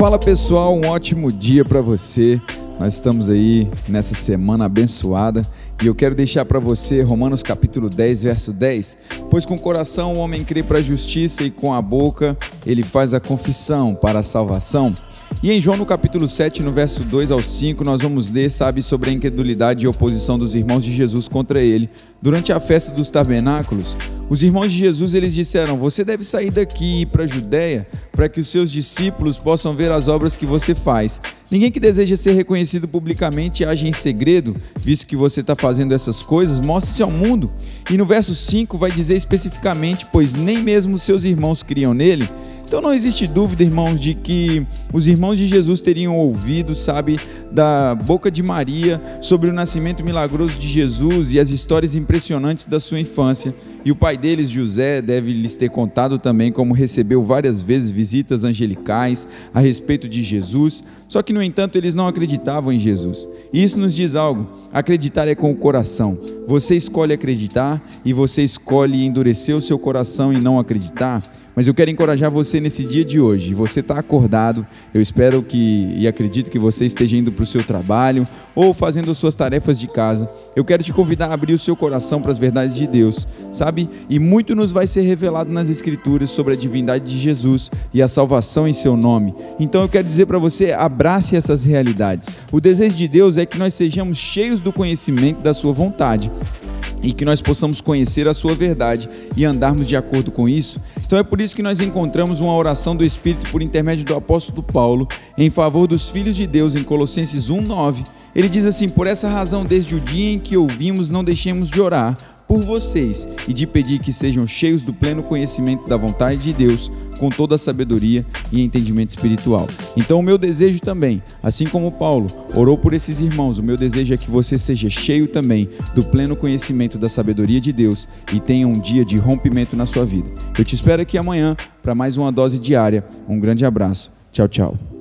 Fala pessoal, um ótimo dia para você. Nós estamos aí nessa semana abençoada e eu quero deixar para você Romanos capítulo 10, verso 10. Pois com o coração o homem crê para a justiça e com a boca ele faz a confissão para a salvação. E em João no capítulo 7, no verso 2 ao 5, nós vamos ler, sabe, sobre a incredulidade e oposição dos irmãos de Jesus contra ele. Durante a festa dos tabernáculos, os irmãos de Jesus eles disseram: "Você deve sair daqui e ir para a Judéia, para que os seus discípulos possam ver as obras que você faz. Ninguém que deseja ser reconhecido publicamente age em segredo, visto que você está fazendo essas coisas, mostre-se ao mundo." E no verso 5 vai dizer especificamente: "Pois nem mesmo seus irmãos criam nele." Então não existe dúvida, irmãos, de que os irmãos de Jesus teriam ouvido, sabe, da boca de Maria sobre o nascimento milagroso de Jesus e as histórias impressionantes da sua infância. E o pai deles, José, deve lhes ter contado também como recebeu várias vezes visitas angelicais a respeito de Jesus. Só que, no entanto, eles não acreditavam em Jesus. E isso nos diz algo: acreditar é com o coração. Você escolhe acreditar e você escolhe endurecer o seu coração e não acreditar. Mas eu quero encorajar você nesse dia de hoje. Você está acordado, eu espero que e acredito que você esteja indo para o seu trabalho ou fazendo suas tarefas de casa. Eu quero te convidar a abrir o seu coração para as verdades de Deus, sabe? E muito nos vai ser revelado nas Escrituras sobre a divindade de Jesus e a salvação em seu nome. Então eu quero dizer para você: abrace essas realidades. O desejo de Deus é que nós sejamos cheios do conhecimento da Sua vontade e que nós possamos conhecer a sua verdade e andarmos de acordo com isso. Então é por isso que nós encontramos uma oração do Espírito por intermédio do apóstolo Paulo em favor dos filhos de Deus em Colossenses 1:9. Ele diz assim: "Por essa razão, desde o dia em que ouvimos, não deixemos de orar por vocês e de pedir que sejam cheios do pleno conhecimento da vontade de Deus, com toda a sabedoria e entendimento espiritual. Então, o meu desejo também, assim como Paulo orou por esses irmãos, o meu desejo é que você seja cheio também do pleno conhecimento da sabedoria de Deus e tenha um dia de rompimento na sua vida. Eu te espero aqui amanhã para mais uma dose diária. Um grande abraço. Tchau, tchau.